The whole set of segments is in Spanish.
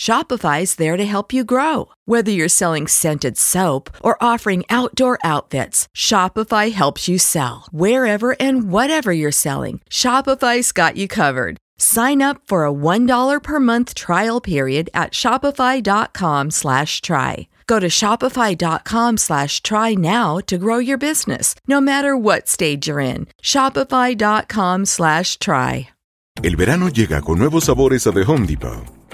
Shopify's there to help you grow. Whether you're selling scented soap or offering outdoor outfits, Shopify helps you sell. Wherever and whatever you're selling, Shopify's got you covered. Sign up for a $1 per month trial period at shopify.com slash try. Go to shopify.com slash try now to grow your business, no matter what stage you're in. Shopify.com slash try. El verano llega con nuevos sabores a The Home Depot.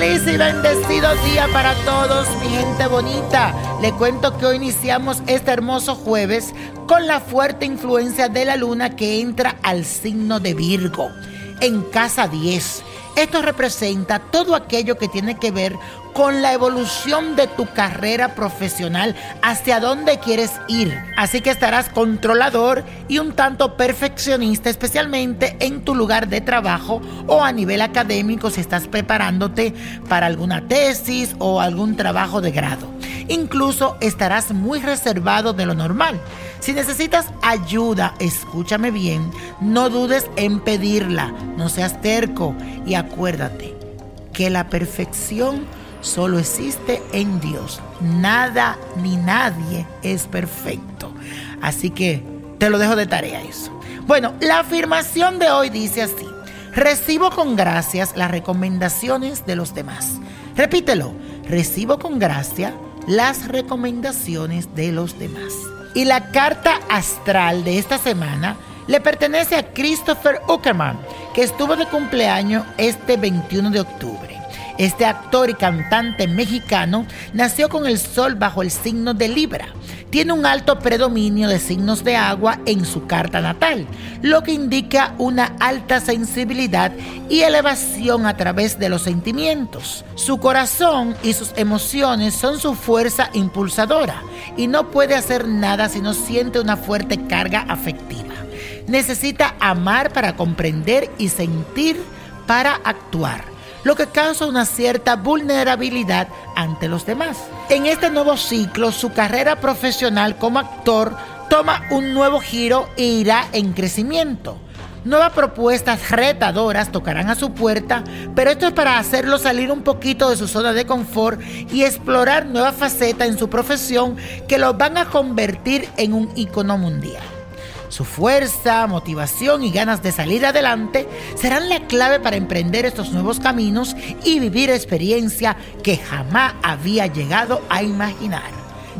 Feliz y bendecido día para todos, mi gente bonita. Le cuento que hoy iniciamos este hermoso jueves con la fuerte influencia de la luna que entra al signo de Virgo en casa 10. Esto representa todo aquello que tiene que ver con la evolución de tu carrera profesional, hacia dónde quieres ir. Así que estarás controlador y un tanto perfeccionista, especialmente en tu lugar de trabajo o a nivel académico si estás preparándote para alguna tesis o algún trabajo de grado. Incluso estarás muy reservado de lo normal. Si necesitas ayuda, escúchame bien, no dudes en pedirla, no seas terco y acuérdate que la perfección solo existe en Dios. Nada ni nadie es perfecto. Así que te lo dejo de tarea eso. Bueno, la afirmación de hoy dice así. Recibo con gracias las recomendaciones de los demás. Repítelo. Recibo con gracia las recomendaciones de los demás. Y la carta astral de esta semana le pertenece a Christopher Uckerman, que estuvo de cumpleaños este 21 de octubre. Este actor y cantante mexicano nació con el sol bajo el signo de Libra. Tiene un alto predominio de signos de agua en su carta natal, lo que indica una alta sensibilidad y elevación a través de los sentimientos. Su corazón y sus emociones son su fuerza impulsadora y no puede hacer nada si no siente una fuerte carga afectiva. Necesita amar para comprender y sentir para actuar lo que causa una cierta vulnerabilidad ante los demás. En este nuevo ciclo, su carrera profesional como actor toma un nuevo giro e irá en crecimiento. Nuevas propuestas retadoras tocarán a su puerta, pero esto es para hacerlo salir un poquito de su zona de confort y explorar nuevas facetas en su profesión que lo van a convertir en un icono mundial. Su fuerza, motivación y ganas de salir adelante serán la clave para emprender estos nuevos caminos y vivir experiencia que jamás había llegado a imaginar.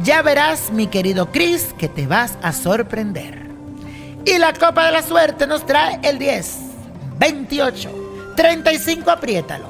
Ya verás, mi querido Chris, que te vas a sorprender. Y la copa de la suerte nos trae el 10, 28, 35, apriétalo.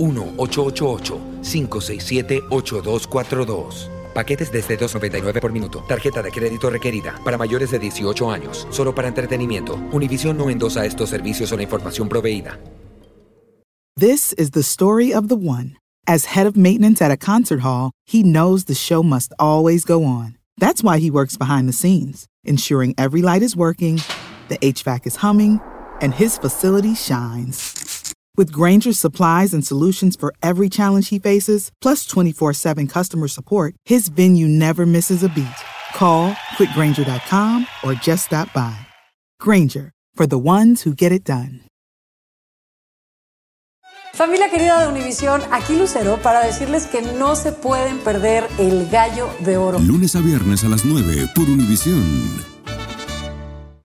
1-888-567-8242. Paquetes desde 2.99 por minuto. Tarjeta de crédito requerida para mayores de 18 años. Solo para entretenimiento. Univision no endosa estos servicios o la información proveída. This is the story of the one. As head of maintenance at a concert hall, he knows the show must always go on. That's why he works behind the scenes, ensuring every light is working, the HVAC is humming, and his facility shines. With Granger's supplies and solutions for every challenge he faces, plus 24 7 customer support, his venue never misses a beat. Call quickgranger.com or just stop by. Granger, for the ones who get it done. Familia querida de Univisión, aquí Lucero para decirles que no se pueden perder el gallo de oro. Lunes a viernes a las 9 por Univisión.